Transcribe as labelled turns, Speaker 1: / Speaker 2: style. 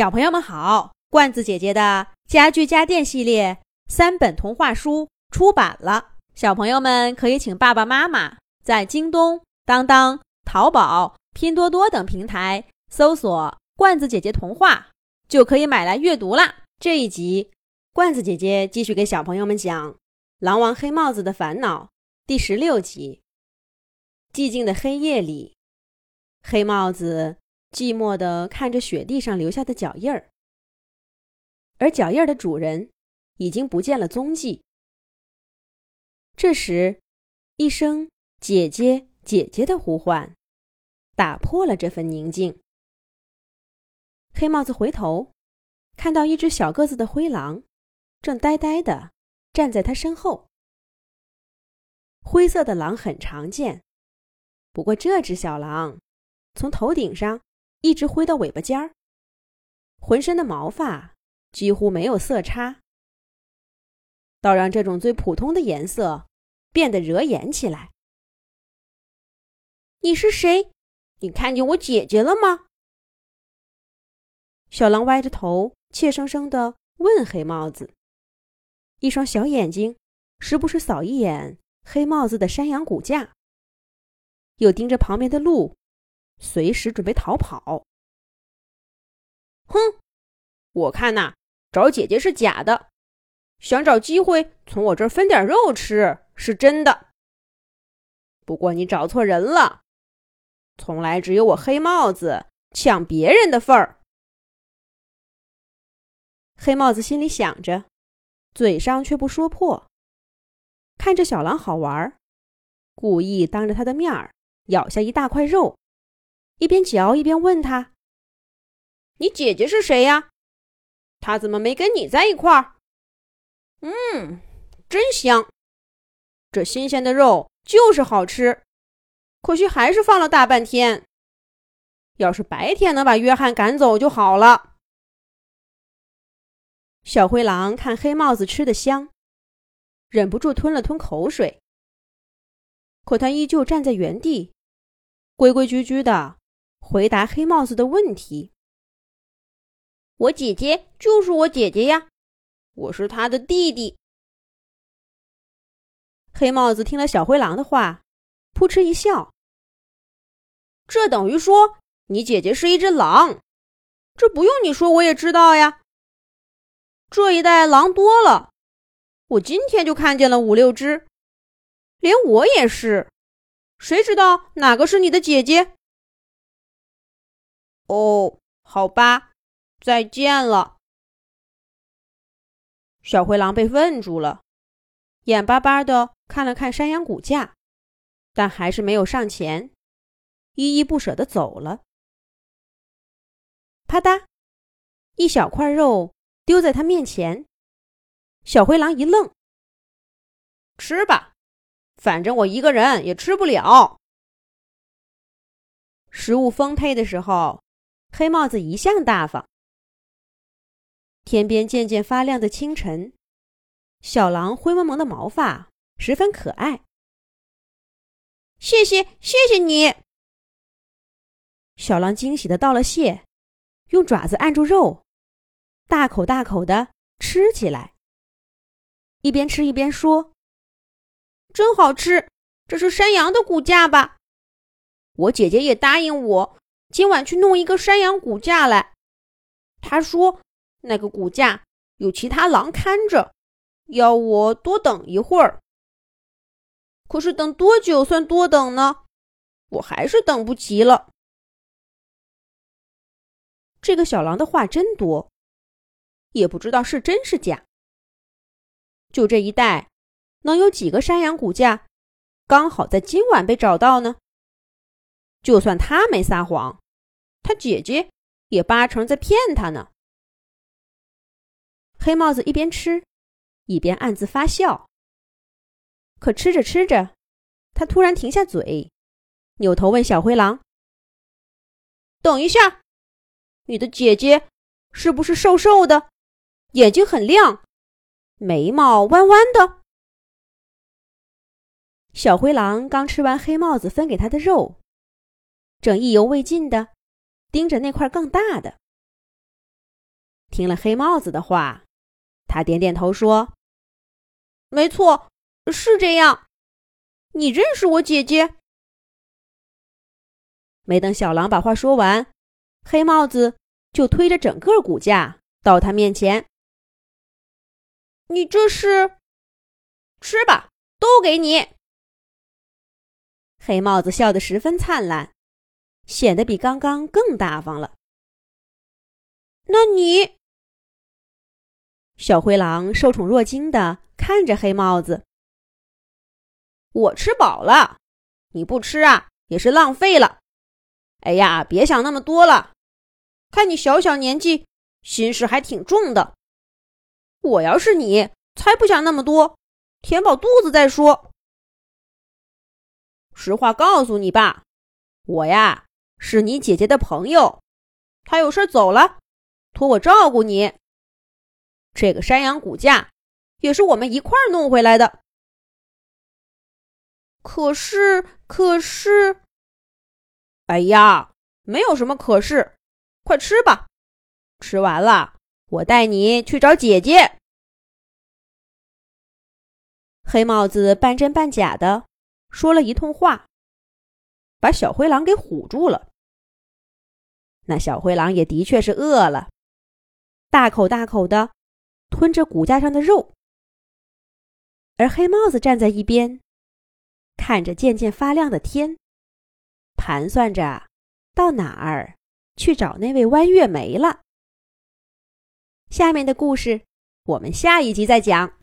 Speaker 1: 小朋友们好，罐子姐姐的家具家电系列三本童话书出版了，小朋友们可以请爸爸妈妈在京东、当当、淘宝、拼多多等平台搜索“罐子姐姐童话”，就可以买来阅读啦。这一集，罐子姐姐继续给小朋友们讲《狼王黑帽子的烦恼》第十六集。寂静的黑夜里，黑帽子寂寞地看着雪地上留下的脚印儿，而脚印儿的主人已经不见了踪迹。这时，一声“姐姐，姐姐”的呼唤打破了这份宁静。黑帽子回头，看到一只小个子的灰狼，正呆呆地站在他身后。灰色的狼很常见。不过，这只小狼从头顶上一直挥到尾巴尖儿，浑身的毛发几乎没有色差，倒让这种最普通的颜色变得惹眼起来。
Speaker 2: 你是谁？你看见我姐姐了吗？
Speaker 1: 小狼歪着头，怯生生地问黑帽子，一双小眼睛时不时扫一眼黑帽子的山羊骨架。又盯着旁边的鹿，随时准备逃跑。
Speaker 2: 哼，我看呐，找姐姐是假的，想找机会从我这儿分点肉吃是真的。不过你找错人了，从来只有我黑帽子抢别人的份儿。
Speaker 1: 黑帽子心里想着，嘴上却不说破。看着小狼好玩，故意当着他的面儿。咬下一大块肉，一边嚼一边问他：“
Speaker 2: 你姐姐是谁呀？她怎么没跟你在一块儿？”“嗯，真香，这新鲜的肉就是好吃。可惜还是放了大半天。要是白天能把约翰赶走就好了。”
Speaker 1: 小灰狼看黑帽子吃的香，忍不住吞了吞口水，可他依旧站在原地。规规矩矩的回答黑帽子的问题。
Speaker 2: 我姐姐就是我姐姐呀，我是她的弟弟。
Speaker 1: 黑帽子听了小灰狼的话，扑哧一笑。
Speaker 2: 这等于说你姐姐是一只狼，这不用你说我也知道呀。这一带狼多了，我今天就看见了五六只，连我也是。谁知道哪个是你的姐姐？哦，好吧，再见了。
Speaker 1: 小灰狼被问住了，眼巴巴的看了看山羊骨架，但还是没有上前，依依不舍的走了。啪嗒，一小块肉丢在他面前，小灰狼一愣：“
Speaker 2: 吃吧。”反正我一个人也吃不了。
Speaker 1: 食物丰沛的时候，黑帽子一向大方。天边渐渐发亮的清晨，小狼灰蒙蒙的毛发十分可爱。
Speaker 2: 谢谢，谢谢你。
Speaker 1: 小狼惊喜的道了谢，用爪子按住肉，大口大口的吃起来，一边吃一边说。
Speaker 2: 真好吃，这是山羊的骨架吧？我姐姐也答应我，今晚去弄一个山羊骨架来。他说那个骨架有其他狼看着，要我多等一会儿。可是等多久算多等呢？我还是等不及了。
Speaker 1: 这个小狼的话真多，也不知道是真是假。就这一带。能有几个山羊骨架，刚好在今晚被找到呢？就算他没撒谎，他姐姐也八成在骗他呢。黑帽子一边吃，一边暗自发笑。可吃着吃着，他突然停下嘴，扭头问小灰狼：“
Speaker 2: 等一下，你的姐姐是不是瘦瘦的，眼睛很亮，眉毛弯弯的？”
Speaker 1: 小灰狼刚吃完黑帽子分给他的肉，正意犹未尽的盯着那块更大的。听了黑帽子的话，他点点头说：“
Speaker 2: 没错，是这样。你认识我姐姐？”
Speaker 1: 没等小狼把话说完，黑帽子就推着整个骨架到他面前：“
Speaker 2: 你这是？吃吧，都给你。”
Speaker 1: 黑帽子笑得十分灿烂，显得比刚刚更大方了。
Speaker 2: 那你？
Speaker 1: 小灰狼受宠若惊的看着黑帽子。
Speaker 2: 我吃饱了，你不吃啊，也是浪费了。哎呀，别想那么多了，看你小小年纪，心事还挺重的。我要是你，才不想那么多，填饱肚子再说。实话告诉你吧，我呀是你姐姐的朋友，她有事走了，托我照顾你。这个山羊骨架也是我们一块儿弄回来的。可是，可是，哎呀，没有什么可是，快吃吧。吃完了，我带你去找姐姐。
Speaker 1: 黑帽子半真半假的。说了一通话，把小灰狼给唬住了。那小灰狼也的确是饿了，大口大口的吞着骨架上的肉。而黑帽子站在一边，看着渐渐发亮的天，盘算着到哪儿去找那位弯月梅了。下面的故事，我们下一集再讲。